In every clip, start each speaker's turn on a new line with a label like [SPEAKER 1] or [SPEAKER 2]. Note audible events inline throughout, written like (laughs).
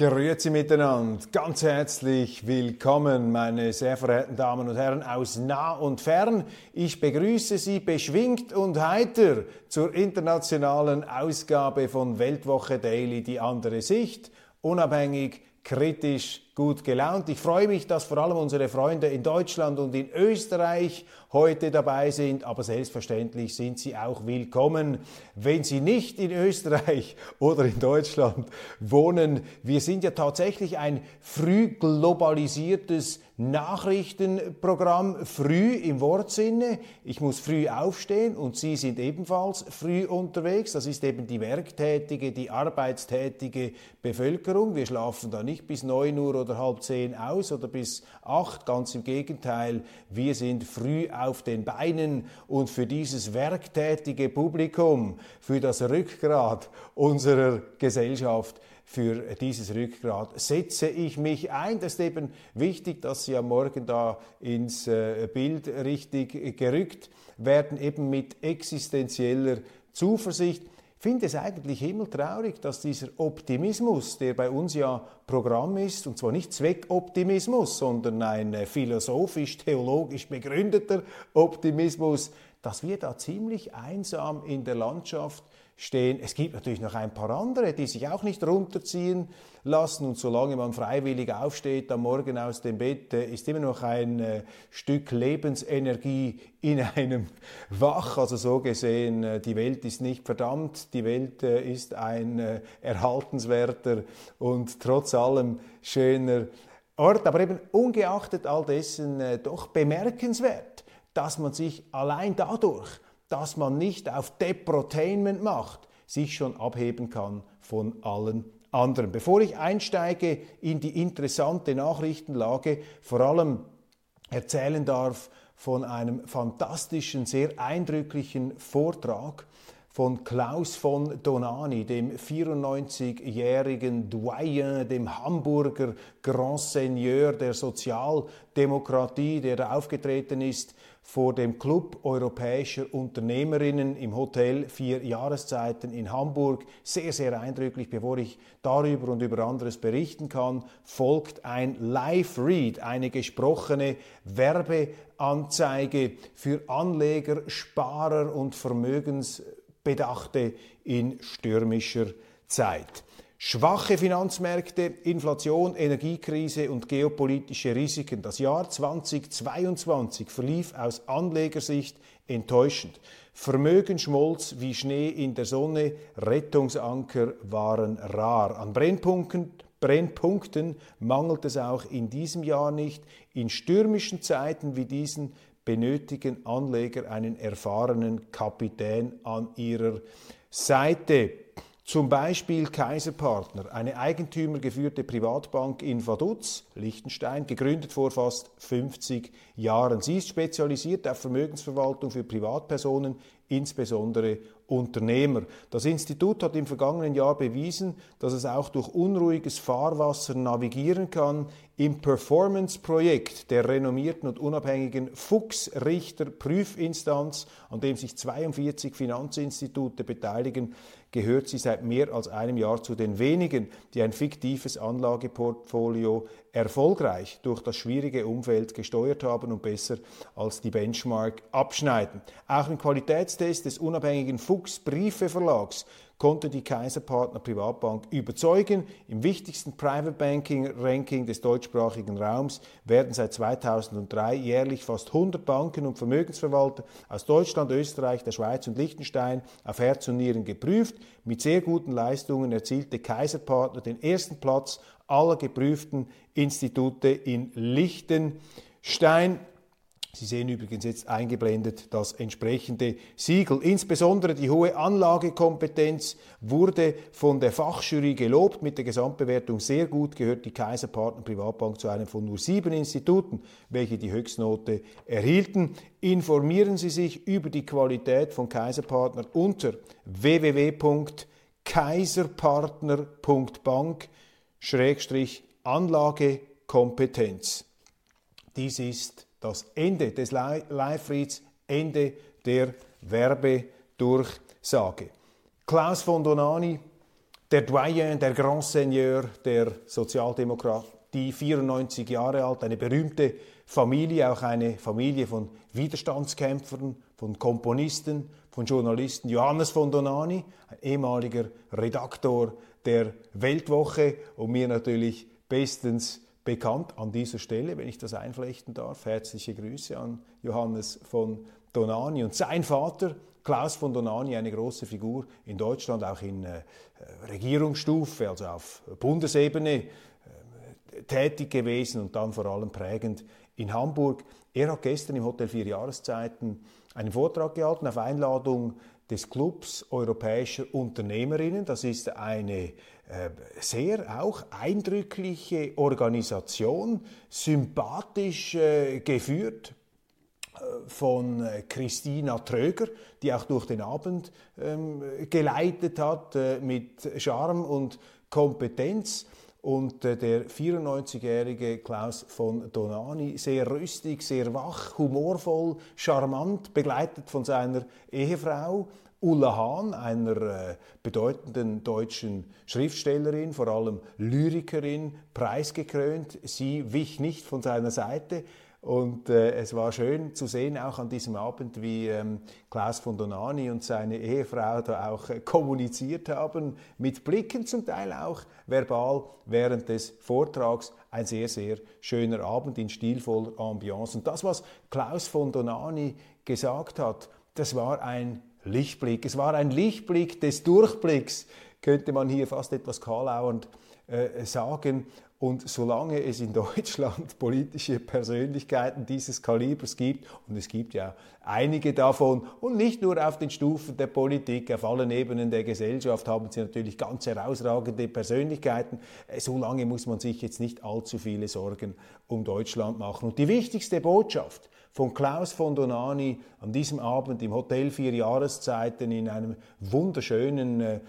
[SPEAKER 1] Grüezi miteinander, ganz herzlich willkommen, meine sehr verehrten Damen und Herren aus nah und fern. Ich begrüße Sie beschwingt und heiter zur internationalen Ausgabe von Weltwoche Daily, die andere Sicht, unabhängig, kritisch, gut gelaunt. Ich freue mich, dass vor allem unsere Freunde in Deutschland und in Österreich heute dabei sind, aber selbstverständlich sind Sie auch willkommen, wenn Sie nicht in Österreich (laughs) oder in Deutschland wohnen. Wir sind ja tatsächlich ein früh globalisiertes Nachrichtenprogramm, früh im Wortsinne. Ich muss früh aufstehen und Sie sind ebenfalls früh unterwegs. Das ist eben die werktätige, die arbeitstätige Bevölkerung. Wir schlafen da nicht bis 9 Uhr oder halb 10 aus oder bis 8. Ganz im Gegenteil, wir sind früh auf den Beinen und für dieses werktätige Publikum, für das Rückgrat unserer Gesellschaft, für dieses Rückgrat setze ich mich ein. Das ist eben wichtig, dass Sie am Morgen da ins äh, Bild richtig gerückt werden, eben mit existenzieller Zuversicht. Finde es eigentlich himmeltraurig, dass dieser Optimismus, der bei uns ja Programm ist, und zwar nicht Zweckoptimismus, sondern ein äh, philosophisch-theologisch begründeter Optimismus, dass wir da ziemlich einsam in der Landschaft stehen. Es gibt natürlich noch ein paar andere, die sich auch nicht runterziehen lassen. Und solange man freiwillig aufsteht am Morgen aus dem Bett, äh, ist immer noch ein äh, Stück Lebensenergie in (laughs) einem wach. Also so gesehen, äh, die Welt ist nicht verdammt, die Welt ist ein erhaltenswerter und trotz allem schöner Ort. Aber eben ungeachtet all dessen doch bemerkenswert, dass man sich allein dadurch, dass man nicht auf Deprotainment macht, sich schon abheben kann von allen anderen. Bevor ich einsteige in die interessante Nachrichtenlage, vor allem erzählen darf von einem fantastischen, sehr eindrücklichen Vortrag von Klaus von Donani, dem 94-jährigen Doyen, dem Hamburger Grand Seigneur der Sozialdemokratie, der da aufgetreten ist vor dem Club europäischer Unternehmerinnen im Hotel Vier Jahreszeiten in Hamburg. Sehr, sehr eindrücklich. Bevor ich darüber und über anderes berichten kann, folgt ein Live-Read, eine gesprochene Werbeanzeige für Anleger, Sparer und Vermögensbedachte in stürmischer Zeit. Schwache Finanzmärkte, Inflation, Energiekrise und geopolitische Risiken. Das Jahr 2022 verlief aus Anlegersicht enttäuschend. Vermögen schmolz wie Schnee in der Sonne, Rettungsanker waren rar. An Brennpunkten, Brennpunkten mangelt es auch in diesem Jahr nicht. In stürmischen Zeiten wie diesen benötigen Anleger einen erfahrenen Kapitän an ihrer Seite. Zum Beispiel Kaiserpartner, eine eigentümergeführte Privatbank in Vaduz, Liechtenstein, gegründet vor fast 50 Jahren. Sie ist spezialisiert auf Vermögensverwaltung für Privatpersonen, insbesondere Unternehmer. Das Institut hat im vergangenen Jahr bewiesen, dass es auch durch unruhiges Fahrwasser navigieren kann. Im Performance-Projekt der renommierten und unabhängigen Fuchs-Richter Prüfinstanz, an dem sich 42 Finanzinstitute beteiligen, gehört sie seit mehr als einem Jahr zu den wenigen, die ein fiktives Anlageportfolio erfolgreich durch das schwierige Umfeld gesteuert haben und besser als die Benchmark abschneiden. Auch im Qualitätstest des unabhängigen Fuchs Briefe Verlags konnte die Kaiserpartner Privatbank überzeugen. Im wichtigsten Private Banking Ranking des deutschsprachigen Raums werden seit 2003 jährlich fast 100 Banken und Vermögensverwalter aus Deutschland, Österreich, der Schweiz und Liechtenstein auf Herz und Nieren geprüft. Mit sehr guten Leistungen erzielte Kaiserpartner den ersten Platz aller geprüften Institute in Liechtenstein. Sie sehen übrigens jetzt eingeblendet das entsprechende Siegel. Insbesondere die hohe Anlagekompetenz wurde von der Fachjury gelobt. Mit der Gesamtbewertung sehr gut gehört die Kaiserpartner Privatbank zu einem von nur sieben Instituten, welche die Höchstnote erhielten. Informieren Sie sich über die Qualität von Kaiserpartner unter www.kaiserpartner.bank Anlagekompetenz. Dies ist das Ende des Live-Reads, Ende der Werbedurchsage. Klaus von Donani, der Doyen, der Grand Seigneur der Sozialdemokratie, 94 Jahre alt, eine berühmte Familie, auch eine Familie von Widerstandskämpfern, von Komponisten, von Journalisten. Johannes von Donani, ein ehemaliger Redaktor der Weltwoche und mir natürlich bestens bekannt an dieser Stelle, wenn ich das einflechten darf. Herzliche Grüße an Johannes von Donani und sein Vater, Klaus von Donani, eine große Figur in Deutschland, auch in äh, Regierungsstufe, also auf Bundesebene äh, tätig gewesen und dann vor allem prägend in Hamburg. Er hat gestern im Hotel Vier Jahreszeiten einen Vortrag gehalten auf Einladung des Clubs europäischer Unternehmerinnen. Das ist eine sehr auch eindrückliche Organisation, sympathisch äh, geführt äh, von äh, Christina Tröger, die auch durch den Abend ähm, geleitet hat äh, mit Charme und Kompetenz. Und äh, der 94-jährige Klaus von Donani, sehr rüstig, sehr wach, humorvoll, charmant, begleitet von seiner Ehefrau Ulla Hahn, einer äh, bedeutenden deutschen Schriftstellerin, vor allem Lyrikerin, preisgekrönt. Sie wich nicht von seiner Seite. Und äh, es war schön zu sehen, auch an diesem Abend, wie ähm, Klaus von Donani und seine Ehefrau da auch äh, kommuniziert haben, mit Blicken zum Teil auch verbal während des Vortrags. Ein sehr, sehr schöner Abend in stilvoller Ambiance. Und das, was Klaus von Donani gesagt hat, das war ein Lichtblick. Es war ein Lichtblick des Durchblicks, könnte man hier fast etwas kahlauernd äh, sagen. Und solange es in (laughs) Deutschland politische Persönlichkeiten dieses Kalibers gibt, und es gibt ja einige davon, und nicht nur auf den Stufen der Politik, auf allen Ebenen der Gesellschaft haben sie natürlich ganz herausragende Persönlichkeiten, äh, solange muss man sich jetzt nicht allzu viele Sorgen um Deutschland machen. Und die wichtigste Botschaft, von Klaus von Donani an diesem Abend im Hotel Vier Jahreszeiten in einem wunderschönen, äh,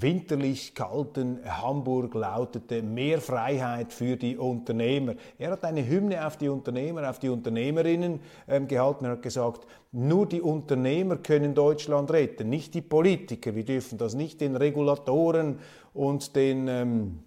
[SPEAKER 1] winterlich kalten Hamburg lautete mehr Freiheit für die Unternehmer. Er hat eine Hymne auf die Unternehmer, auf die Unternehmerinnen ähm, gehalten. Er hat gesagt, nur die Unternehmer können Deutschland retten, nicht die Politiker. Wir dürfen das nicht den Regulatoren und den ähm,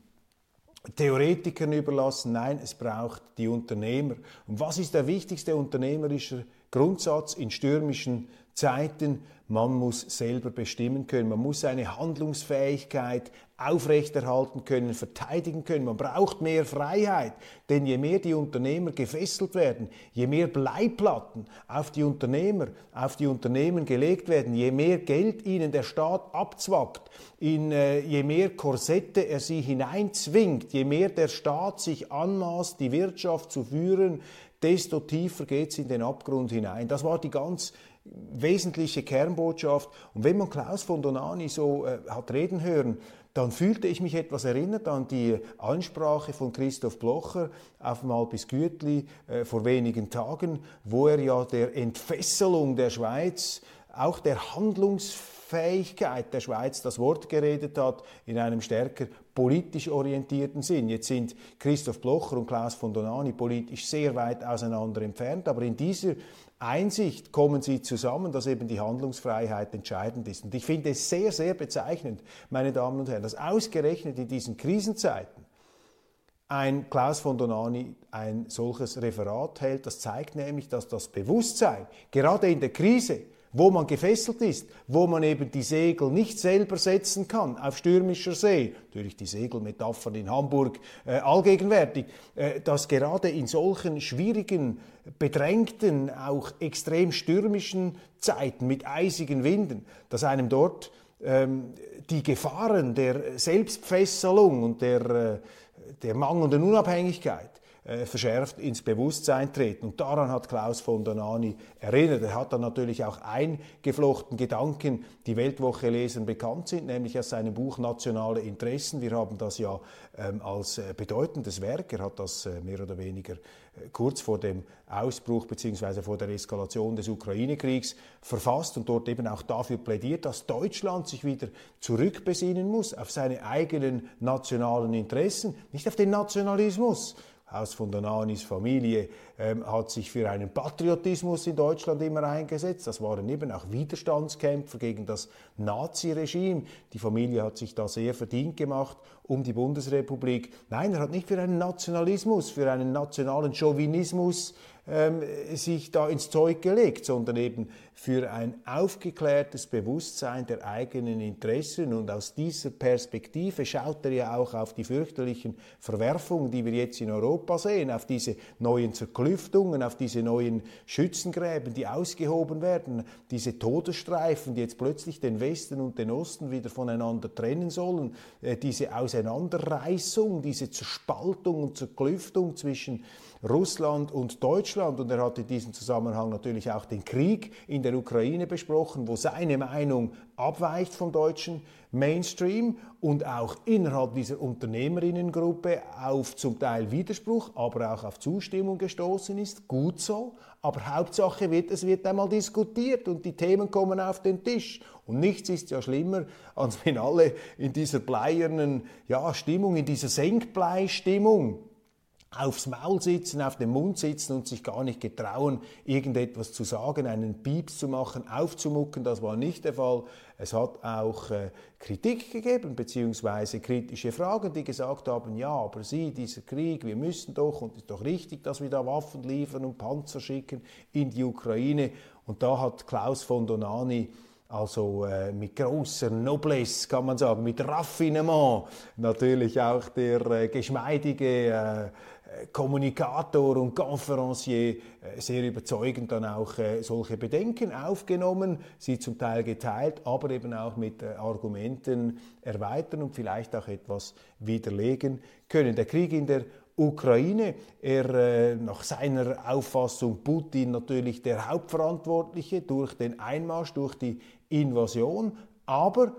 [SPEAKER 1] Theoretikern überlassen. Nein, es braucht die Unternehmer. Und was ist der wichtigste unternehmerische Grundsatz in stürmischen Zeiten? Man muss selber bestimmen können. Man muss seine Handlungsfähigkeit aufrechterhalten können, verteidigen können. Man braucht mehr Freiheit, denn je mehr die Unternehmer gefesselt werden, je mehr Bleiplatten auf die Unternehmer, auf die Unternehmen gelegt werden, je mehr Geld ihnen der Staat abzwackt, in, äh, je mehr Korsette er sie hineinzwingt, je mehr der Staat sich anmaßt, die Wirtschaft zu führen, desto tiefer geht es in den Abgrund hinein. Das war die ganz wesentliche Kernbotschaft. Und wenn man Klaus von Donani so äh, hat reden hören, dann fühlte ich mich etwas erinnert an die Ansprache von Christoph Blocher auf dem Alpis Gütli äh, vor wenigen Tagen, wo er ja der Entfesselung der Schweiz, auch der Handlungsfähigkeit der Schweiz das Wort geredet hat in einem stärker politisch orientierten Sinn. Jetzt sind Christoph Blocher und Klaus von Donani politisch sehr weit auseinander entfernt, aber in dieser Einsicht kommen sie zusammen, dass eben die Handlungsfreiheit entscheidend ist. Und ich finde es sehr, sehr bezeichnend, meine Damen und Herren, dass ausgerechnet in diesen Krisenzeiten ein Klaus von Donani ein solches Referat hält. Das zeigt nämlich, dass das Bewusstsein, gerade in der Krise, wo man gefesselt ist, wo man eben die Segel nicht selber setzen kann auf stürmischer See, natürlich die Segelmetaphern in Hamburg äh, allgegenwärtig, äh, dass gerade in solchen schwierigen, bedrängten, auch extrem stürmischen Zeiten mit eisigen Winden, dass einem dort ähm, die Gefahren der Selbstfesselung und der, äh, der mangelnden Unabhängigkeit äh, verschärft ins Bewusstsein treten. Und daran hat Klaus von Donani erinnert. Er hat dann natürlich auch eingeflochten Gedanken, die Weltwoche lesen bekannt sind, nämlich aus seinem Buch Nationale Interessen. Wir haben das ja ähm, als äh, bedeutendes Werk, er hat das äh, mehr oder weniger äh, kurz vor dem Ausbruch bzw. vor der Eskalation des Ukraine-Kriegs verfasst und dort eben auch dafür plädiert, dass Deutschland sich wieder zurückbesinnen muss auf seine eigenen nationalen Interessen, nicht auf den Nationalismus. Haus von Donanis Familie ähm, hat sich für einen Patriotismus in Deutschland immer eingesetzt. Das waren eben auch Widerstandskämpfer gegen das Naziregime. Die Familie hat sich da sehr verdient gemacht um die Bundesrepublik. Nein, er hat nicht für einen Nationalismus, für einen nationalen Chauvinismus ähm, sich da ins Zeug gelegt, sondern eben für ein aufgeklärtes Bewusstsein der eigenen Interessen. Und aus dieser Perspektive schaut er ja auch auf die fürchterlichen Verwerfungen, die wir jetzt in Europa sehen, auf diese neuen Zerklüftungen, auf diese neuen Schützengräben, die ausgehoben werden, diese Todesstreifen, die jetzt plötzlich den Westen und den Osten wieder voneinander trennen sollen, äh, diese Auseinanderreißung, diese Zerspaltung und Zerklüftung zwischen Russland und Deutschland. Und er hat in diesem Zusammenhang natürlich auch den Krieg in der Ukraine besprochen, wo seine Meinung abweicht vom deutschen Mainstream und auch innerhalb dieser Unternehmerinnengruppe auf zum Teil Widerspruch, aber auch auf Zustimmung gestoßen ist. Gut so. Aber Hauptsache wird, es wird einmal diskutiert und die Themen kommen auf den Tisch. Und nichts ist ja schlimmer, als wenn alle in dieser bleiernen ja, Stimmung, in dieser Senkblei-Stimmung aufs Maul sitzen, auf dem Mund sitzen und sich gar nicht getrauen, irgendetwas zu sagen, einen Pieps zu machen, aufzumucken. Das war nicht der Fall. Es hat auch äh, Kritik gegeben, beziehungsweise kritische Fragen, die gesagt haben, ja, aber Sie, dieser Krieg, wir müssen doch, und es ist doch richtig, dass wir da Waffen liefern und Panzer schicken in die Ukraine. Und da hat Klaus von Donani also äh, mit großer Noblesse, kann man sagen, mit Raffinement, natürlich auch der äh, geschmeidige äh, Kommunikator und Konferencier äh, sehr überzeugend dann auch äh, solche Bedenken aufgenommen, sie zum Teil geteilt, aber eben auch mit äh, Argumenten erweitern und vielleicht auch etwas widerlegen können. Der Krieg in der Ukraine, er nach seiner Auffassung Putin natürlich der Hauptverantwortliche durch den Einmarsch, durch die Invasion, aber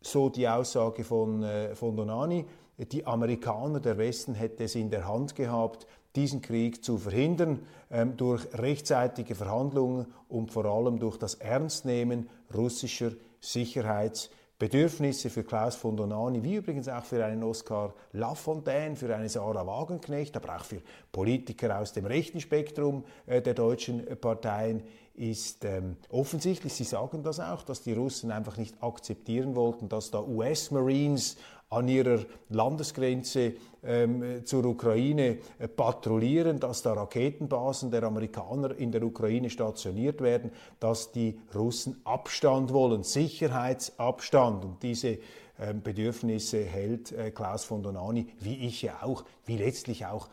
[SPEAKER 1] so die Aussage von, von Donani, die Amerikaner, der Westen hätte es in der Hand gehabt, diesen Krieg zu verhindern ähm, durch rechtzeitige Verhandlungen und vor allem durch das Ernstnehmen russischer Sicherheitsbedürfnisse für Klaus von Donani, wie übrigens auch für einen Oskar Lafontaine, für eine Sarah Wagenknecht, aber auch für Politiker aus dem rechten Spektrum äh, der deutschen Parteien ist ähm, offensichtlich, sie sagen das auch, dass die Russen einfach nicht akzeptieren wollten, dass da US-Marines an ihrer Landesgrenze ähm, zur Ukraine äh, patrouillieren, dass da Raketenbasen der Amerikaner in der Ukraine stationiert werden, dass die Russen Abstand wollen, Sicherheitsabstand. Und diese ähm, Bedürfnisse hält äh, Klaus von Donani, wie ich ja auch, wie letztlich auch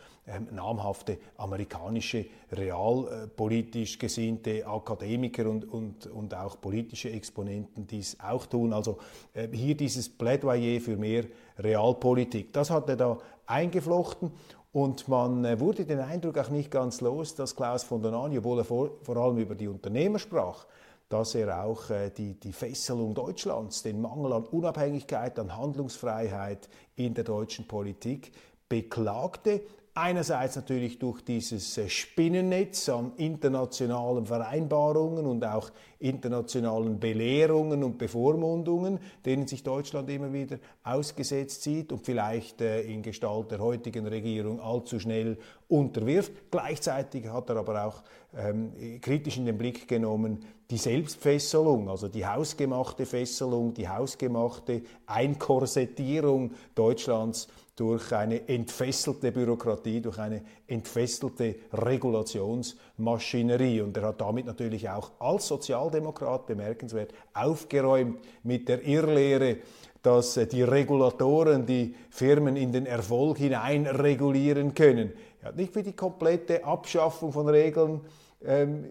[SPEAKER 1] namhafte amerikanische realpolitisch gesinnte Akademiker und, und, und auch politische Exponenten dies auch tun. Also äh, hier dieses Plädoyer für mehr Realpolitik, das hat er da eingeflochten und man äh, wurde den Eindruck auch nicht ganz los, dass Klaus von Donani, obwohl er vor, vor allem über die Unternehmer sprach, dass er auch äh, die, die Fesselung Deutschlands, den Mangel an Unabhängigkeit, an Handlungsfreiheit in der deutschen Politik beklagte. Einerseits natürlich durch dieses äh, Spinnennetz an internationalen Vereinbarungen und auch internationalen Belehrungen und Bevormundungen, denen sich Deutschland immer wieder ausgesetzt sieht und vielleicht äh, in Gestalt der heutigen Regierung allzu schnell unterwirft. Gleichzeitig hat er aber auch ähm, kritisch in den Blick genommen die Selbstfesselung, also die hausgemachte Fesselung, die hausgemachte Einkorsettierung Deutschlands durch eine entfesselte Bürokratie, durch eine entfesselte Regulationsmaschinerie. Und er hat damit natürlich auch als Sozialdemokrat bemerkenswert aufgeräumt mit der Irrlehre, dass äh, die Regulatoren die Firmen in den Erfolg hinein regulieren können. Er hat nicht für die komplette Abschaffung von Regeln ähm,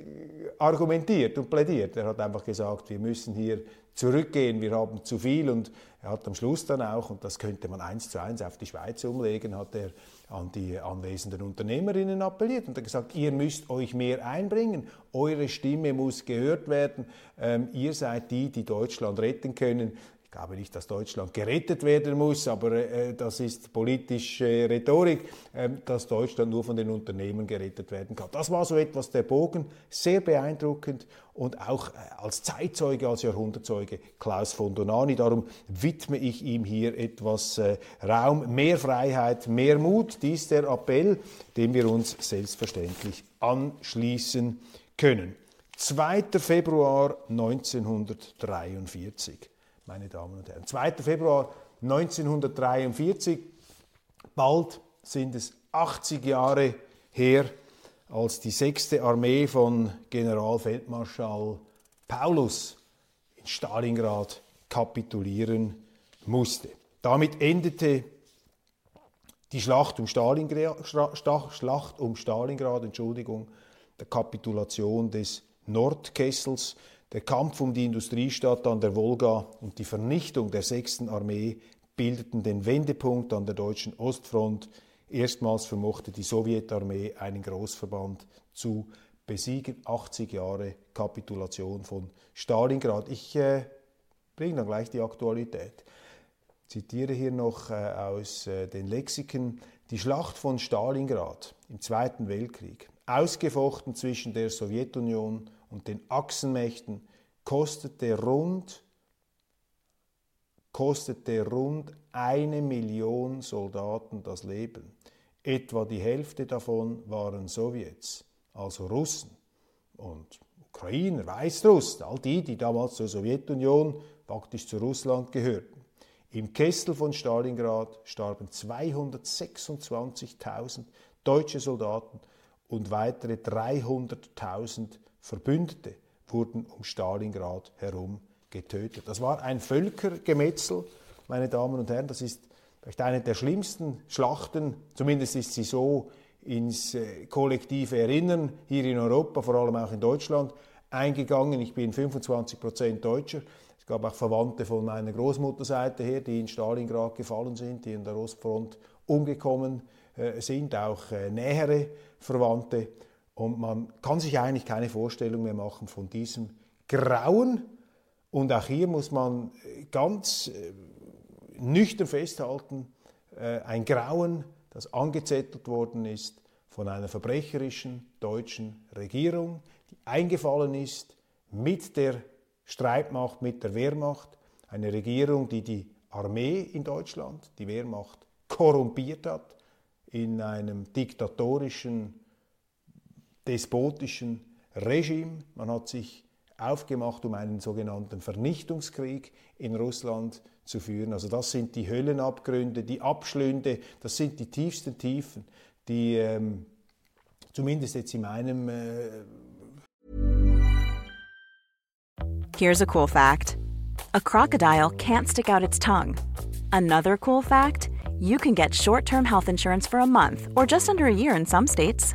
[SPEAKER 1] argumentiert und plädiert. Er hat einfach gesagt, wir müssen hier zurückgehen, wir haben zu viel und er hat am Schluss dann auch, und das könnte man eins zu eins auf die Schweiz umlegen, hat er an die anwesenden Unternehmerinnen appelliert und gesagt, ihr müsst euch mehr einbringen, eure Stimme muss gehört werden, ähm, ihr seid die, die Deutschland retten können. Ich glaube nicht, dass Deutschland gerettet werden muss, aber äh, das ist politische Rhetorik, äh, dass Deutschland nur von den Unternehmen gerettet werden kann. Das war so etwas der Bogen, sehr beeindruckend und auch äh, als Zeitzeuge, als Jahrhundertzeuge Klaus von Donani. Darum widme ich ihm hier etwas äh, Raum, mehr Freiheit, mehr Mut. Dies der Appell, dem wir uns selbstverständlich anschließen können. 2. Februar 1943 meine Damen und Herren. 2. Februar 1943, bald sind es 80 Jahre her, als die 6. Armee von Generalfeldmarschall Paulus in Stalingrad kapitulieren musste. Damit endete die Schlacht um Stalingrad, Schlacht um Stalingrad Entschuldigung, der Kapitulation des Nordkessels der Kampf um die Industriestadt an der Wolga und die Vernichtung der 6. Armee bildeten den Wendepunkt an der deutschen Ostfront. Erstmals vermochte die Sowjetarmee einen Großverband zu besiegen. 80 Jahre Kapitulation von Stalingrad. Ich äh, bringe dann gleich die Aktualität. Zitiere hier noch äh, aus äh, den Lexiken. Die Schlacht von Stalingrad im Zweiten Weltkrieg, ausgefochten zwischen der Sowjetunion und den Achsenmächten kostete rund, kostete rund eine Million Soldaten das Leben. Etwa die Hälfte davon waren Sowjets, also Russen und Ukrainer, Weißrussen, all die, die damals zur Sowjetunion, faktisch zu Russland gehörten. Im Kessel von Stalingrad starben 226.000 deutsche Soldaten und weitere 300.000 Verbündete wurden um Stalingrad herum getötet. Das war ein Völkergemetzel, meine Damen und Herren. Das ist vielleicht eine der schlimmsten Schlachten, zumindest ist sie so ins äh, kollektive Erinnern hier in Europa, vor allem auch in Deutschland, eingegangen. Ich bin 25 Prozent Deutscher. Es gab auch Verwandte von meiner Großmutterseite her, die in Stalingrad gefallen sind, die in der Ostfront umgekommen äh, sind, auch äh, nähere Verwandte. Und man kann sich eigentlich keine Vorstellung mehr machen von diesem Grauen. Und auch hier muss man ganz äh, nüchtern festhalten, äh, ein Grauen, das angezettelt worden ist von einer verbrecherischen deutschen Regierung, die eingefallen ist mit der Streitmacht, mit der Wehrmacht, eine Regierung, die die Armee in Deutschland, die Wehrmacht korrumpiert hat, in einem diktatorischen despotischen Regime. Man hat sich aufgemacht, um einen sogenannten Vernichtungskrieg in Russland zu führen. Also das sind die Höllenabgründe, die Abschlünde, das sind die tiefsten Tiefen, die ähm, zumindest jetzt in meinem... Äh
[SPEAKER 2] Here's a cool fact. A crocodile can't stick out its tongue. Another cool fact, you can get short-term health insurance for a month or just under a year in some states.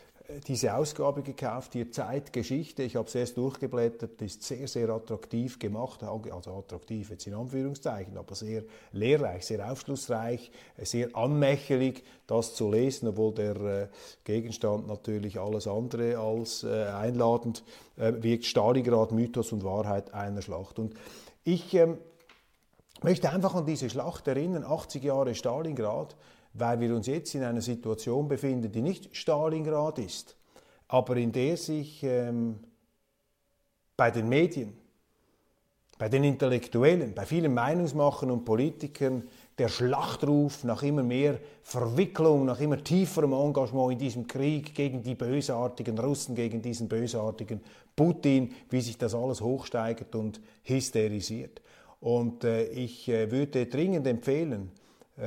[SPEAKER 1] diese Ausgabe gekauft, hier Zeitgeschichte. Ich habe es erst durchgeblättert, ist sehr, sehr attraktiv gemacht, also attraktiv jetzt in Anführungszeichen, aber sehr lehrreich, sehr aufschlussreich, sehr anmächelig, das zu lesen, obwohl der äh, Gegenstand natürlich alles andere als äh, einladend äh, wirkt. Stalingrad, Mythos und Wahrheit einer Schlacht. Und ich ähm, möchte einfach an diese Schlacht erinnern, 80 Jahre Stalingrad, weil wir uns jetzt in einer Situation befinden, die nicht Stalingrad ist, aber in der sich ähm, bei den Medien, bei den Intellektuellen, bei vielen Meinungsmachern und Politikern der Schlachtruf nach immer mehr Verwicklung, nach immer tieferem Engagement in diesem Krieg gegen die bösartigen Russen, gegen diesen bösartigen Putin, wie sich das alles hochsteigert und hysterisiert. Und äh, ich äh, würde dringend empfehlen,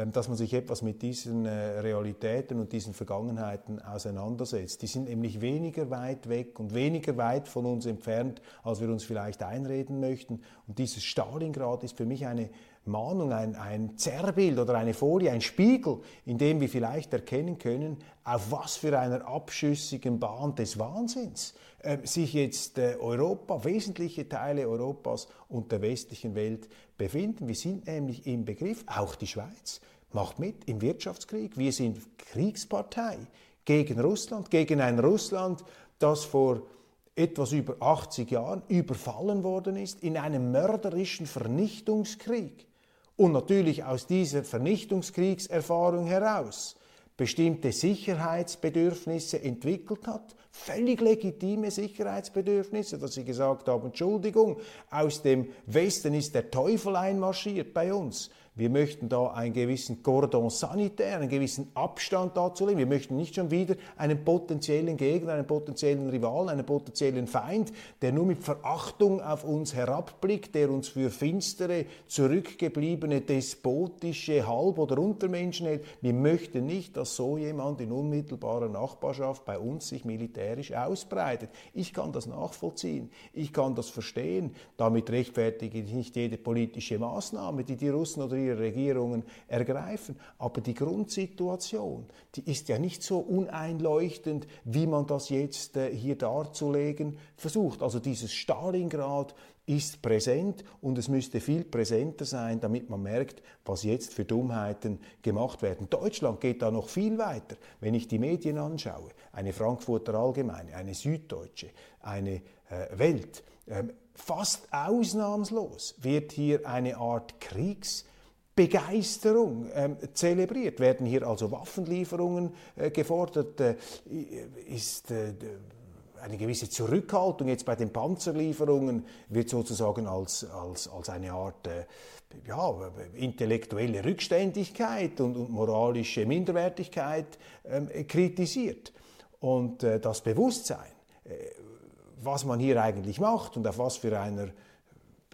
[SPEAKER 1] dass man sich etwas mit diesen äh, Realitäten und diesen Vergangenheiten auseinandersetzt. Die sind nämlich weniger weit weg und weniger weit von uns entfernt, als wir uns vielleicht einreden möchten. Und dieses Stalingrad ist für mich eine Mahnung, ein, ein Zerrbild oder eine Folie, ein Spiegel, in dem wir vielleicht erkennen können, auf was für einer abschüssigen Bahn des Wahnsinns äh, sich jetzt äh, Europa, wesentliche Teile Europas und der westlichen Welt befinden. Wir sind nämlich im Begriff, auch die Schweiz macht mit im Wirtschaftskrieg. Wir sind Kriegspartei gegen Russland, gegen ein Russland, das vor etwas über 80 Jahren überfallen worden ist in einem mörderischen Vernichtungskrieg. Und natürlich aus dieser Vernichtungskriegserfahrung heraus bestimmte Sicherheitsbedürfnisse entwickelt hat, völlig legitime Sicherheitsbedürfnisse, dass sie gesagt haben, Entschuldigung, aus dem Westen ist der Teufel einmarschiert bei uns. Wir möchten da einen gewissen Cordon sanitär, einen gewissen Abstand dazu legen. Wir möchten nicht schon wieder einen potenziellen Gegner, einen potenziellen Rivalen, einen potenziellen Feind, der nur mit Verachtung auf uns herabblickt, der uns für finstere, zurückgebliebene, despotische Halb- oder Untermenschen hält. Wir möchten nicht, dass so jemand in unmittelbarer Nachbarschaft bei uns sich militärisch ausbreitet. Ich kann das nachvollziehen. Ich kann das verstehen. Damit rechtfertige ich nicht jede politische Maßnahme, die die Russen oder ihre Regierungen ergreifen. Aber die Grundsituation, die ist ja nicht so uneinleuchtend, wie man das jetzt äh, hier darzulegen versucht. Also dieses Stalingrad ist präsent und es müsste viel präsenter sein, damit man merkt, was jetzt für Dummheiten gemacht werden. Deutschland geht da noch viel weiter. Wenn ich die Medien anschaue, eine Frankfurter Allgemeine, eine Süddeutsche, eine äh, Welt, äh, fast ausnahmslos wird hier eine Art Kriegs Begeisterung ähm, zelebriert. Werden hier also Waffenlieferungen äh, gefordert? Äh, ist äh, eine gewisse Zurückhaltung jetzt bei den Panzerlieferungen wird sozusagen als, als, als eine Art äh, ja, intellektuelle Rückständigkeit und, und moralische Minderwertigkeit ähm, kritisiert. Und äh, das Bewusstsein, äh, was man hier eigentlich macht und auf was für einer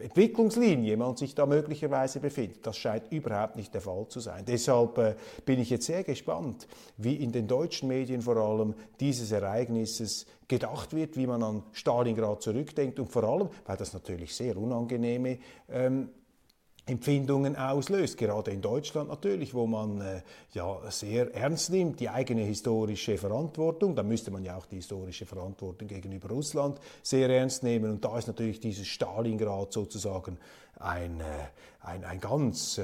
[SPEAKER 1] Entwicklungslinie man sich da möglicherweise befindet. Das scheint überhaupt nicht der Fall zu sein. Deshalb äh, bin ich jetzt sehr gespannt, wie in den deutschen Medien vor allem dieses Ereignisses gedacht wird, wie man an Stalingrad zurückdenkt und vor allem, weil das natürlich sehr unangenehme ähm, Empfindungen auslöst, gerade in Deutschland natürlich, wo man äh, ja sehr ernst nimmt die eigene historische Verantwortung. Da müsste man ja auch die historische Verantwortung gegenüber Russland sehr ernst nehmen. Und da ist natürlich dieses Stalingrad sozusagen ein, äh, ein, ein ganz äh,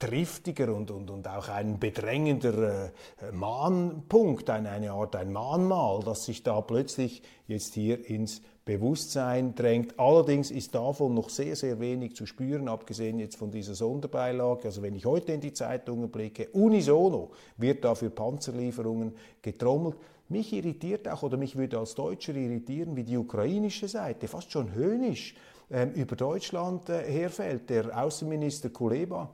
[SPEAKER 1] triftiger und, und, und auch ein bedrängender äh, Mahnpunkt, eine, eine Art ein Mahnmal, das sich da plötzlich jetzt hier ins Bewusstsein drängt. Allerdings ist davon noch sehr, sehr wenig zu spüren, abgesehen jetzt von dieser Sonderbeilage. Also wenn ich heute in die Zeitungen blicke, unisono wird da für Panzerlieferungen getrommelt. Mich irritiert auch, oder mich würde als Deutscher irritieren, wie die ukrainische Seite fast schon höhnisch ähm, über Deutschland äh, herfällt. Der Außenminister Kuleba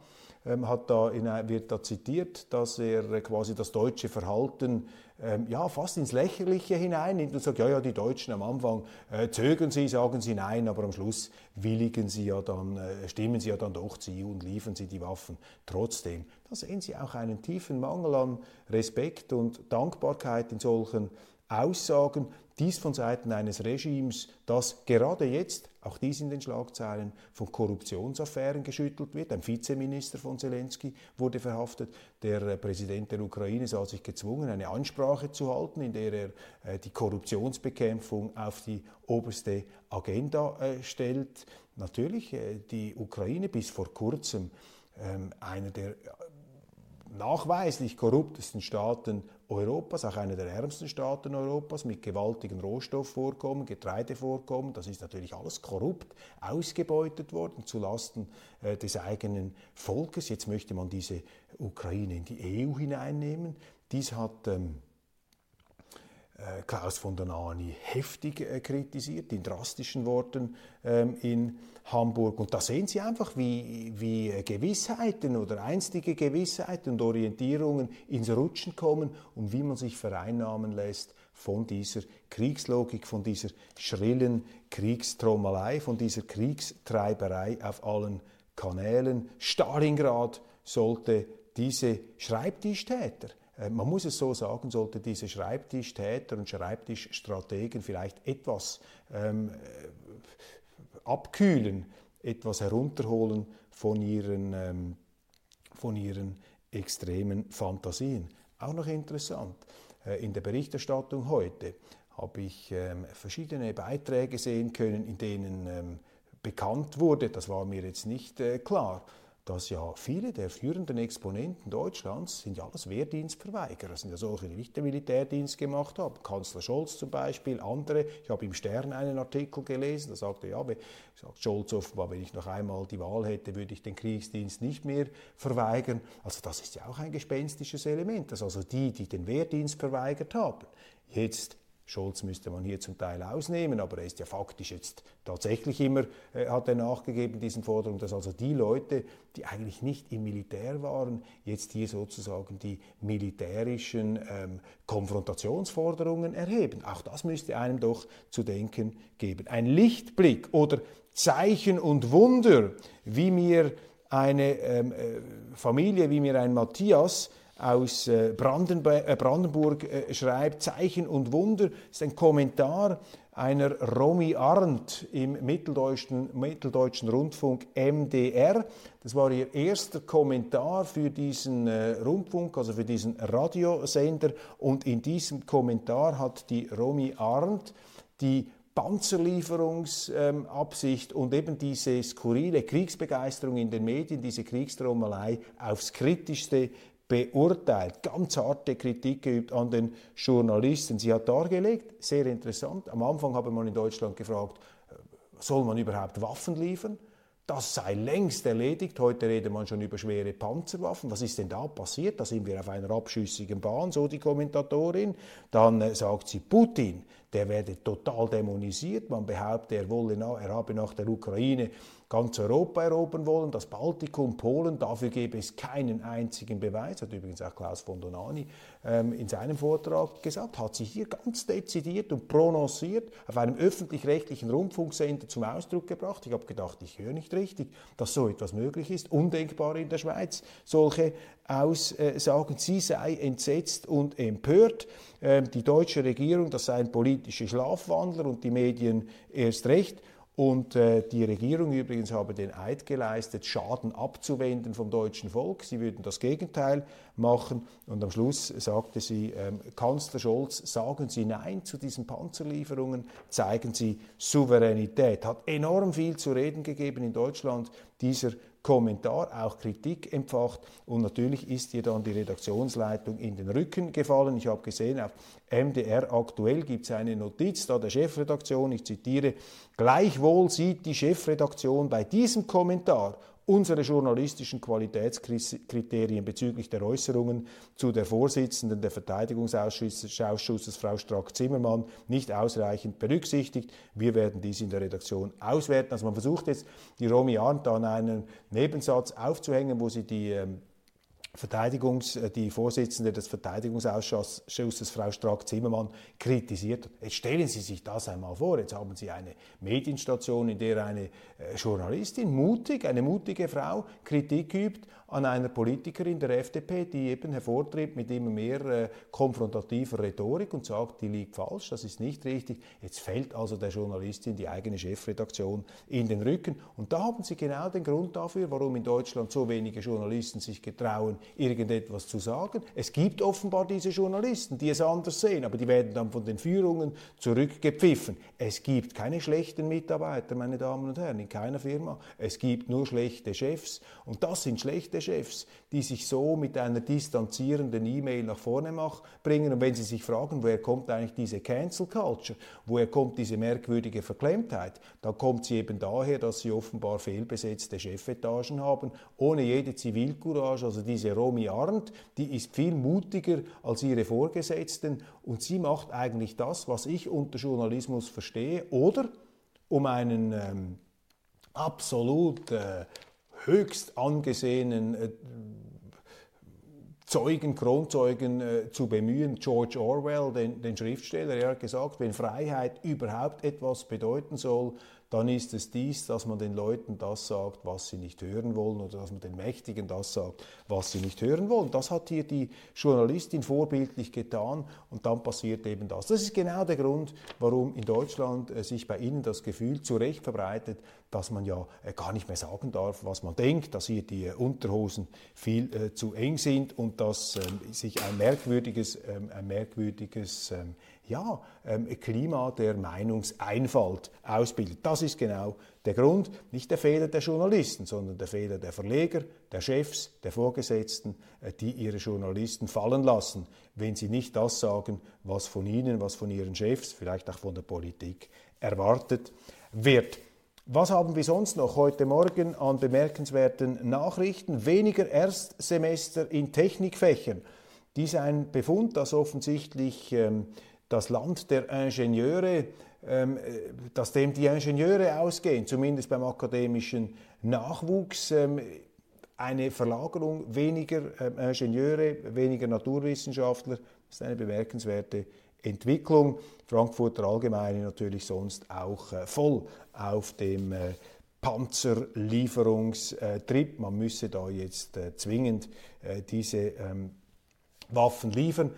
[SPEAKER 1] ähm, hat da in, wird da zitiert, dass er äh, quasi das deutsche Verhalten ähm, ja, fast ins Lächerliche hinein und sagt, ja, ja, die Deutschen am Anfang äh, zögern sie, sagen sie nein, aber am Schluss willigen sie ja dann, äh, stimmen sie ja dann doch zu und liefern sie die Waffen trotzdem. Da sehen Sie auch einen tiefen Mangel an Respekt und Dankbarkeit in solchen Aussagen, dies von Seiten eines Regimes, das gerade jetzt auch dies in den Schlagzeilen, von Korruptionsaffären geschüttelt wird. Ein Vizeminister von Zelensky wurde verhaftet. Der äh, Präsident der Ukraine sah sich gezwungen, eine Ansprache zu halten, in der er äh, die Korruptionsbekämpfung auf die oberste Agenda äh, stellt. Natürlich, die Ukraine bis vor kurzem ähm, einer der nachweislich korruptesten Staaten Europas, auch einer der ärmsten Staaten Europas mit gewaltigen Rohstoffvorkommen, Getreidevorkommen. Das ist natürlich alles korrupt ausgebeutet worden zulasten äh, des eigenen Volkes. Jetzt möchte man diese Ukraine in die EU hineinnehmen. Dies hat ähm, äh, Klaus von der Nani heftig äh, kritisiert, in drastischen Worten ähm, in Hamburg. Und da sehen Sie einfach, wie, wie Gewissheiten oder einstige Gewissheiten und Orientierungen ins Rutschen kommen und wie man sich vereinnahmen lässt von dieser Kriegslogik, von dieser schrillen Kriegstrommelei, von dieser Kriegstreiberei auf allen Kanälen. Stalingrad sollte diese Schreibtischtäter äh, man muss es so sagen, sollte diese Schreibtischtäter und Schreibtischstrategen vielleicht etwas ähm, äh, abkühlen, etwas herunterholen von ihren, ähm, von ihren extremen Fantasien. Auch noch interessant, äh, in der Berichterstattung heute habe ich ähm, verschiedene Beiträge sehen können, in denen ähm, bekannt wurde, das war mir jetzt nicht äh, klar, dass ja viele der führenden Exponenten Deutschlands sind ja alles Wehrdienstverweigerer. Das sind ja solche, die nicht den Militärdienst gemacht haben. Kanzler Scholz zum Beispiel, andere. Ich habe im Stern einen Artikel gelesen, da sagte ja, sagt Scholz offenbar, wenn ich noch einmal die Wahl hätte, würde ich den Kriegsdienst nicht mehr verweigern. Also das ist ja auch ein gespenstisches Element, dass also die, die den Wehrdienst verweigert haben, jetzt Scholz müsste man hier zum Teil ausnehmen, aber er ist ja faktisch jetzt tatsächlich immer, äh, hat er nachgegeben diesen Forderungen, dass also die Leute, die eigentlich nicht im Militär waren, jetzt hier sozusagen die militärischen ähm, Konfrontationsforderungen erheben. Auch das müsste einem doch zu denken geben. Ein Lichtblick oder Zeichen und Wunder, wie mir eine ähm, äh, Familie, wie mir ein Matthias, aus äh, Brandenburg, äh, Brandenburg äh, schreibt, Zeichen und Wunder, ist ein Kommentar einer Romy Arndt im Mitteldeutschen, Mitteldeutschen Rundfunk MDR. Das war ihr erster Kommentar für diesen Rundfunk, also für diesen Radiosender. Und in diesem Kommentar hat die Romy Arndt die Panzerlieferungsabsicht ähm, und eben diese skurrile Kriegsbegeisterung in den Medien, diese Kriegstrommelei aufs kritischste beurteilt, ganz harte Kritik geübt an den Journalisten. Sie hat dargelegt, sehr interessant, am Anfang habe man in Deutschland gefragt, äh, soll man überhaupt Waffen liefern? Das sei längst erledigt. Heute redet man schon über schwere Panzerwaffen. Was ist denn da passiert? Da sind wir auf einer abschüssigen Bahn, so die Kommentatorin. Dann äh, sagt sie, Putin, der werde total dämonisiert. Man behauptet, er, wolle, er habe nach der Ukraine ganz Europa erobern wollen, das Baltikum, Polen, dafür gäbe es keinen einzigen Beweis, hat übrigens auch Klaus von Donani ähm, in seinem Vortrag gesagt, hat sich hier ganz dezidiert und prononciert auf einem öffentlich-rechtlichen Rundfunksender zum Ausdruck gebracht. Ich habe gedacht, ich höre nicht richtig, dass so etwas möglich ist, undenkbar in der Schweiz, solche Aussagen, sie sei entsetzt und empört. Ähm, die deutsche Regierung, das seien politische Schlafwandler und die Medien erst recht. Und äh, die Regierung übrigens habe den Eid geleistet, Schaden abzuwenden vom deutschen Volk. Sie würden das Gegenteil machen. Und am Schluss sagte sie, ähm, Kanzler Scholz, sagen Sie Nein zu diesen Panzerlieferungen, zeigen Sie Souveränität. Hat enorm viel zu reden gegeben in Deutschland, dieser Kommentar, auch Kritik empfacht und natürlich ist ihr dann die Redaktionsleitung in den Rücken gefallen. Ich habe gesehen, auf MDR aktuell gibt es eine Notiz da der Chefredaktion, ich zitiere, gleichwohl sieht die Chefredaktion bei diesem Kommentar unsere journalistischen Qualitätskriterien bezüglich der Äußerungen zu der Vorsitzenden der Verteidigungsausschusses, Frau Strack-Zimmermann, nicht ausreichend berücksichtigt. Wir werden dies in der Redaktion auswerten. Also man versucht jetzt, die Romy Arndt an einen Nebensatz aufzuhängen, wo sie die ähm, Verteidigungs, äh, die Vorsitzende des Verteidigungsausschusses, Frau Strack-Zimmermann, kritisiert hat. Jetzt stellen Sie sich das einmal vor. Jetzt haben Sie eine Medienstation, in der eine äh, Journalistin mutig, eine mutige Frau, Kritik übt an einer Politikerin der FDP, die eben hervortritt mit immer mehr äh, konfrontativer Rhetorik und sagt, die liegt falsch, das ist nicht richtig. Jetzt fällt also der Journalistin die eigene Chefredaktion in den Rücken. Und da haben Sie genau den Grund dafür, warum in Deutschland so wenige Journalisten sich getrauen, irgendetwas zu sagen. Es gibt offenbar diese Journalisten, die es anders sehen, aber die werden dann von den Führungen zurückgepfiffen. Es gibt keine schlechten Mitarbeiter, meine Damen und Herren, in keiner Firma. Es gibt nur schlechte Chefs. Und das sind schlechte Chefs, die sich so mit einer distanzierenden E-Mail nach vorne mach, bringen. Und wenn Sie sich fragen, woher kommt eigentlich diese Cancel Culture, woher kommt diese merkwürdige Verklemmtheit, dann kommt sie eben daher, dass sie offenbar fehlbesetzte Chefetagen haben, ohne jede Zivilcourage. Also diese Romy Arndt, die ist viel mutiger als ihre Vorgesetzten und sie macht eigentlich das, was ich unter Journalismus verstehe, oder um einen ähm, absolut äh, höchst angesehenen äh, Zeugen, Kronzeugen äh, zu bemühen. George Orwell, den, den Schriftsteller, er hat gesagt, wenn Freiheit überhaupt etwas bedeuten soll, dann ist es dies, dass man den Leuten das sagt, was sie nicht hören wollen oder dass man den Mächtigen das sagt, was sie nicht hören wollen. Das hat hier die Journalistin vorbildlich getan und dann passiert eben das. Das ist genau der Grund, warum in Deutschland äh, sich bei Ihnen das Gefühl zu Recht verbreitet, dass man ja äh, gar nicht mehr sagen darf, was man denkt, dass hier die Unterhosen viel äh, zu eng sind und dass ähm, sich ein merkwürdiges, ähm, ein merkwürdiges ähm, ja, Klima der Meinungseinfalt ausbildet. Das ist genau der Grund, nicht der Fehler der Journalisten, sondern der Fehler der Verleger, der Chefs, der Vorgesetzten, äh, die ihre Journalisten fallen lassen, wenn sie nicht das sagen, was von ihnen, was von ihren Chefs, vielleicht auch von der Politik erwartet wird. Was haben wir sonst noch heute Morgen an bemerkenswerten Nachrichten? Weniger Erstsemester in Technikfächern. Dies ein Befund, das offensichtlich ähm, das Land der Ingenieure, ähm, dass dem die Ingenieure ausgehen, zumindest beim akademischen Nachwuchs. Ähm, eine Verlagerung weniger ähm, Ingenieure, weniger Naturwissenschaftler, ist eine bemerkenswerte Entwicklung. Frankfurter Allgemeine natürlich sonst auch äh, voll auf dem äh, Panzerlieferungstrip. Man müsse da jetzt äh, zwingend äh, diese ähm, Waffen liefern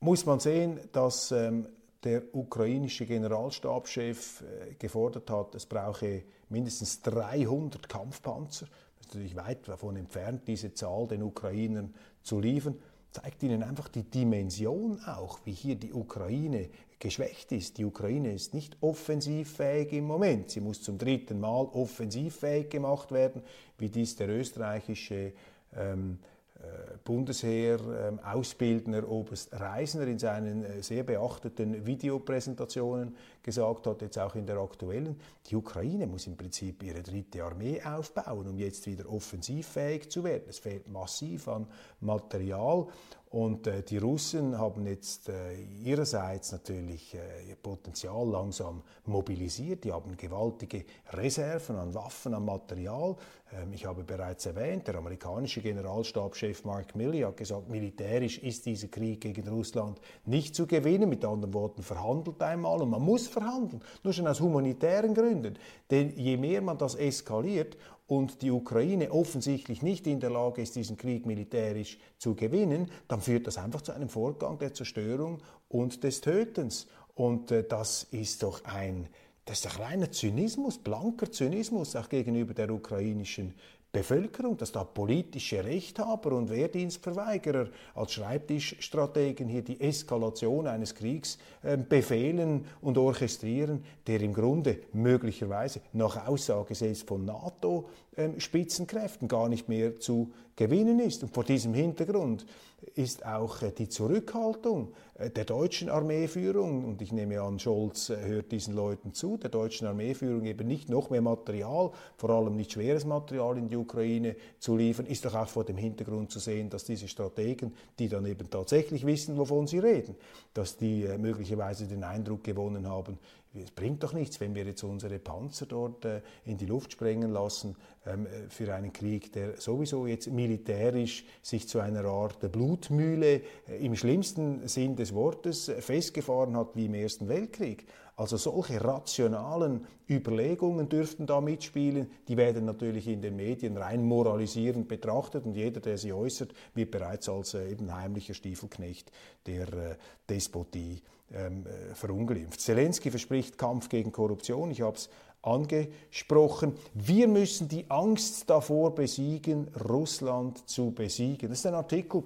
[SPEAKER 1] muss man sehen, dass ähm, der ukrainische Generalstabschef äh, gefordert hat, es brauche mindestens 300 Kampfpanzer. Das ist natürlich weit davon entfernt, diese Zahl den Ukrainern zu liefern. Zeigt ihnen einfach die Dimension auch, wie hier die Ukraine geschwächt ist. Die Ukraine ist nicht offensivfähig im Moment. Sie muss zum dritten Mal offensivfähig gemacht werden, wie dies der österreichische ähm, äh, Bundesheer ähm, Oberst Reisner in seinen äh, sehr beachteten Videopräsentationen gesagt hat, jetzt auch in der aktuellen, die Ukraine muss im Prinzip ihre dritte Armee aufbauen, um jetzt wieder offensivfähig zu werden. Es fehlt massiv an Material und äh, die Russen haben jetzt äh, ihrerseits natürlich äh, ihr Potenzial langsam mobilisiert. Die haben gewaltige Reserven an Waffen, an Material. Ähm, ich habe bereits erwähnt, der amerikanische Generalstabschef Mark Milley hat gesagt, militärisch ist dieser Krieg gegen Russland nicht zu gewinnen. Mit anderen Worten, verhandelt einmal und man muss verhandeln, nur schon aus humanitären Gründen. Denn je mehr man das eskaliert und die Ukraine offensichtlich nicht in der Lage ist, diesen Krieg militärisch zu gewinnen, dann führt das einfach zu einem Vorgang der Zerstörung und des Tötens. Und äh, das ist doch ein, das ist doch reiner Zynismus, blanker Zynismus auch gegenüber der ukrainischen Bevölkerung, dass da politische Rechthaber und Wehrdienstverweigerer als Schreibtischstrategen hier die Eskalation eines Kriegs äh, befehlen und orchestrieren, der im Grunde möglicherweise nach Aussage selbst von NATO-Spitzenkräften ähm, gar nicht mehr zu gewinnen ist. Und vor diesem Hintergrund ist auch äh, die Zurückhaltung äh, der deutschen Armeeführung, und ich nehme an, Scholz äh, hört diesen Leuten zu, der deutschen Armeeführung eben nicht noch mehr Material, vor allem nicht schweres Material in die Ukraine zu liefern, ist doch auch vor dem Hintergrund zu sehen, dass diese Strategen, die dann eben tatsächlich wissen, wovon sie reden, dass die möglicherweise den Eindruck gewonnen haben, es bringt doch nichts, wenn wir jetzt unsere Panzer dort äh, in die Luft sprengen lassen ähm, äh, für einen Krieg, der sowieso jetzt militärisch sich zu einer Art Blutmühle äh, im schlimmsten Sinn des Wortes festgefahren hat wie im Ersten Weltkrieg. Also solche rationalen Überlegungen dürften da mitspielen. Die werden natürlich in den Medien rein moralisierend betrachtet und jeder, der sie äußert, wird bereits als äh, eben heimlicher Stiefelknecht der äh, Despotie ähm, äh, verunglimpft. Zelensky verspricht Kampf gegen Korruption. Ich habe es angesprochen. Wir müssen die Angst davor besiegen, Russland zu besiegen. Das ist ein Artikel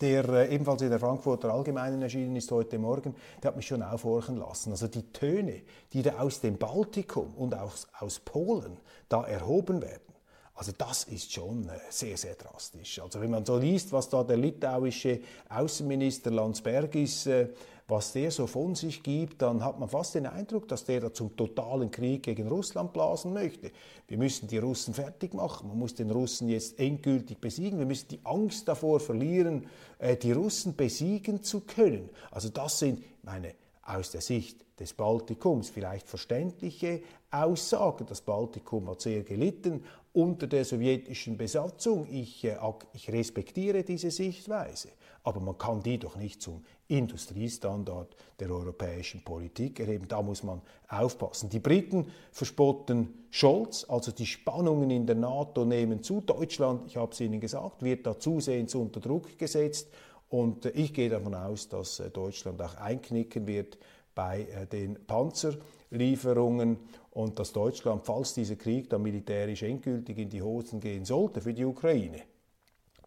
[SPEAKER 1] der äh, ebenfalls in der Frankfurter Allgemeinen erschienen ist heute Morgen, der hat mich schon aufhorchen lassen. Also die Töne, die da aus dem Baltikum und aus, aus Polen da erhoben werden, also das ist schon äh, sehr, sehr drastisch. Also wenn man so liest, was da der litauische Außenminister Landsbergis äh, was der so von sich gibt, dann hat man fast den Eindruck, dass der da zum totalen Krieg gegen Russland blasen möchte. Wir müssen die Russen fertig machen. Man muss den Russen jetzt endgültig besiegen. Wir müssen die Angst davor verlieren, äh, die Russen besiegen zu können. Also das sind meine aus der Sicht des Baltikums vielleicht verständliche Aussagen. Das Baltikum hat sehr gelitten unter der sowjetischen Besatzung. Ich, äh, ich respektiere diese Sichtweise aber man kann die doch nicht zum Industriestandard der europäischen Politik erheben. Da muss man aufpassen. Die Briten verspotten Scholz, also die Spannungen in der NATO nehmen zu. Deutschland, ich habe es Ihnen gesagt, wird da zusehends unter Druck gesetzt. Und äh, ich gehe davon aus, dass äh, Deutschland auch einknicken wird bei äh, den Panzerlieferungen und dass Deutschland, falls dieser Krieg dann militärisch endgültig in die Hosen gehen sollte für die Ukraine,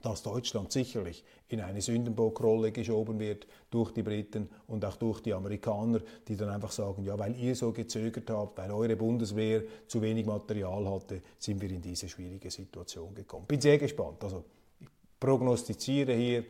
[SPEAKER 1] dass Deutschland sicherlich in eine Sündenbockrolle geschoben wird durch die Briten und auch durch die Amerikaner, die dann einfach sagen, ja, weil ihr so gezögert habt, weil eure Bundeswehr zu wenig Material hatte, sind wir in diese schwierige Situation gekommen. Bin sehr gespannt. Also ich prognostiziere hier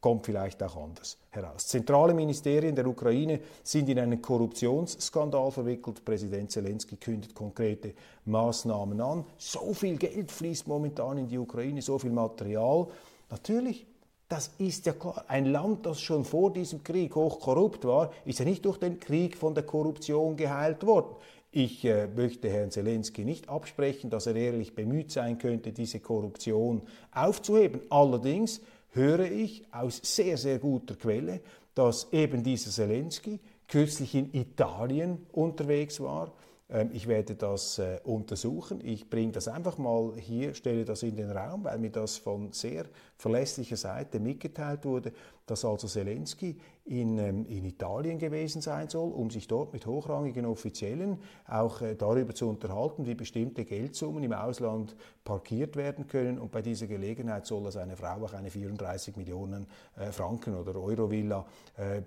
[SPEAKER 1] kommt vielleicht auch anders heraus. Zentrale Ministerien der Ukraine sind in einen Korruptionsskandal verwickelt. Präsident Zelensky kündigt konkrete Maßnahmen an. So viel Geld fließt momentan in die Ukraine, so viel Material. Natürlich, das ist ja klar. Ein Land, das schon vor diesem Krieg hochkorrupt war, ist ja nicht durch den Krieg von der Korruption geheilt worden. Ich äh, möchte Herrn Zelensky nicht absprechen, dass er ehrlich bemüht sein könnte, diese Korruption aufzuheben. Allerdings höre ich aus sehr, sehr guter Quelle, dass eben dieser Zelensky kürzlich in Italien unterwegs war. Ähm, ich werde das äh, untersuchen. Ich bringe das einfach mal hier, stelle das in den Raum, weil mir das von sehr verlässlicher Seite mitgeteilt wurde, dass also Zelensky in, ähm, in Italien gewesen sein soll, um sich dort mit hochrangigen Offiziellen auch äh, darüber zu unterhalten, wie bestimmte Geldsummen im Ausland parkiert werden können. Und bei dieser Gelegenheit soll er seine Frau auch eine 34 Millionen äh, Franken oder Euro-Villa äh,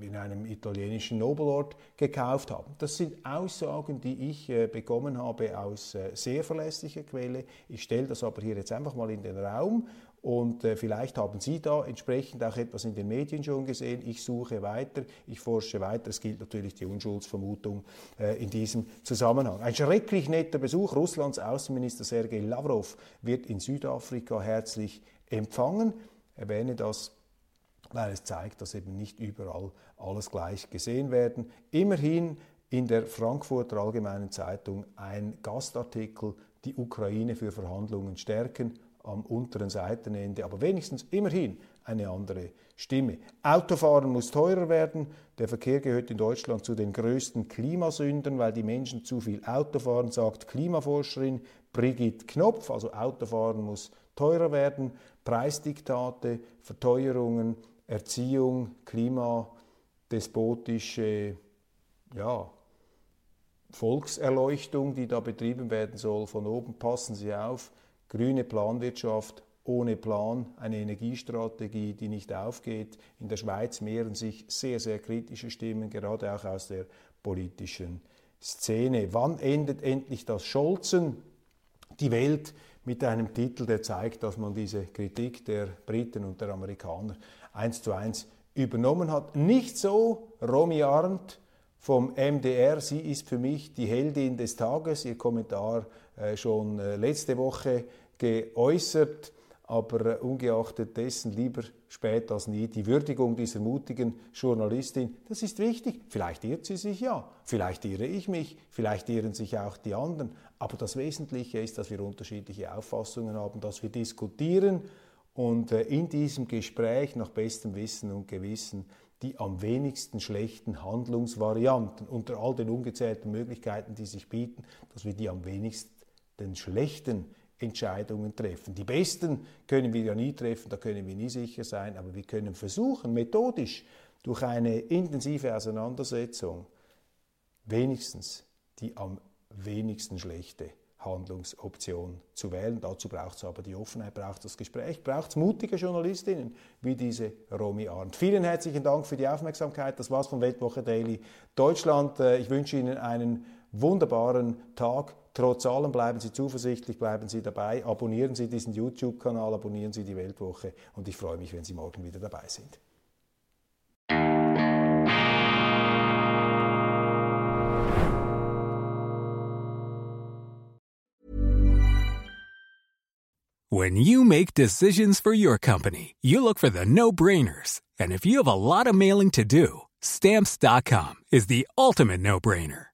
[SPEAKER 1] in einem italienischen Nobelort gekauft haben. Das sind Aussagen, die ich bekommen habe aus sehr verlässlicher Quelle. Ich stelle das aber hier jetzt einfach mal in den Raum und äh, vielleicht haben Sie da entsprechend auch etwas in den Medien schon gesehen. Ich suche weiter, ich forsche weiter. Es gilt natürlich die Unschuldsvermutung äh, in diesem Zusammenhang. Ein schrecklich netter Besuch. Russlands Außenminister Sergei Lavrov wird in Südafrika herzlich empfangen. Erwähne das weil es zeigt, dass eben nicht überall alles gleich gesehen werden. Immerhin in der Frankfurter Allgemeinen Zeitung ein Gastartikel, die Ukraine für Verhandlungen stärken am unteren Seitenende, aber wenigstens immerhin eine andere Stimme. Autofahren muss teurer werden. Der Verkehr gehört in Deutschland zu den größten Klimasündern, weil die Menschen zu viel Auto fahren, sagt Klimaforscherin Brigitte Knopf. Also Autofahren muss teurer werden. Preisdiktate, Verteuerungen, Erziehung, klimadespotische ja, Volkserleuchtung, die da betrieben werden soll. Von oben passen Sie auf grüne Planwirtschaft ohne Plan, eine Energiestrategie, die nicht aufgeht. In der Schweiz mehren sich sehr, sehr kritische Stimmen, gerade auch aus der politischen Szene. Wann endet endlich das Scholzen? Die Welt mit einem Titel, der zeigt, dass man diese Kritik der Briten und der Amerikaner eins zu eins übernommen hat. Nicht so Romy Arndt vom MDR. Sie ist für mich die Heldin des Tages. Ihr Kommentar äh, schon äh, letzte Woche geäußert. aber äh, ungeachtet dessen lieber spät als nie die Würdigung dieser mutigen Journalistin. Das ist wichtig. Vielleicht irrt sie sich ja, vielleicht irre ich mich, vielleicht irren sich auch die anderen. Aber das Wesentliche ist, dass wir unterschiedliche Auffassungen haben, dass wir diskutieren und äh, in diesem Gespräch nach bestem Wissen und Gewissen die am wenigsten schlechten Handlungsvarianten unter all den ungezählten Möglichkeiten, die sich bieten, dass wir die am wenigsten schlechten Entscheidungen treffen. Die besten können wir ja nie treffen, da können wir nie sicher sein, aber wir können versuchen, methodisch durch eine intensive Auseinandersetzung wenigstens die am wenigsten schlechte Handlungsoption zu wählen. Dazu braucht es aber die Offenheit, braucht das Gespräch, braucht es mutige Journalistinnen wie diese Romy Arndt. Vielen herzlichen Dank für die Aufmerksamkeit. Das war's von Weltwoche Daily Deutschland. Äh, ich wünsche Ihnen einen wunderbaren Tag. Trotz allem bleiben Sie zuversichtlich, bleiben Sie dabei, abonnieren Sie diesen YouTube-Kanal, abonnieren Sie die Weltwoche und ich freue mich, wenn Sie morgen wieder dabei sind.
[SPEAKER 3] When you make decisions for your company, you look for the no-brainers. And if you have a lot of mailing to do, stamps.com is the ultimate no-brainer.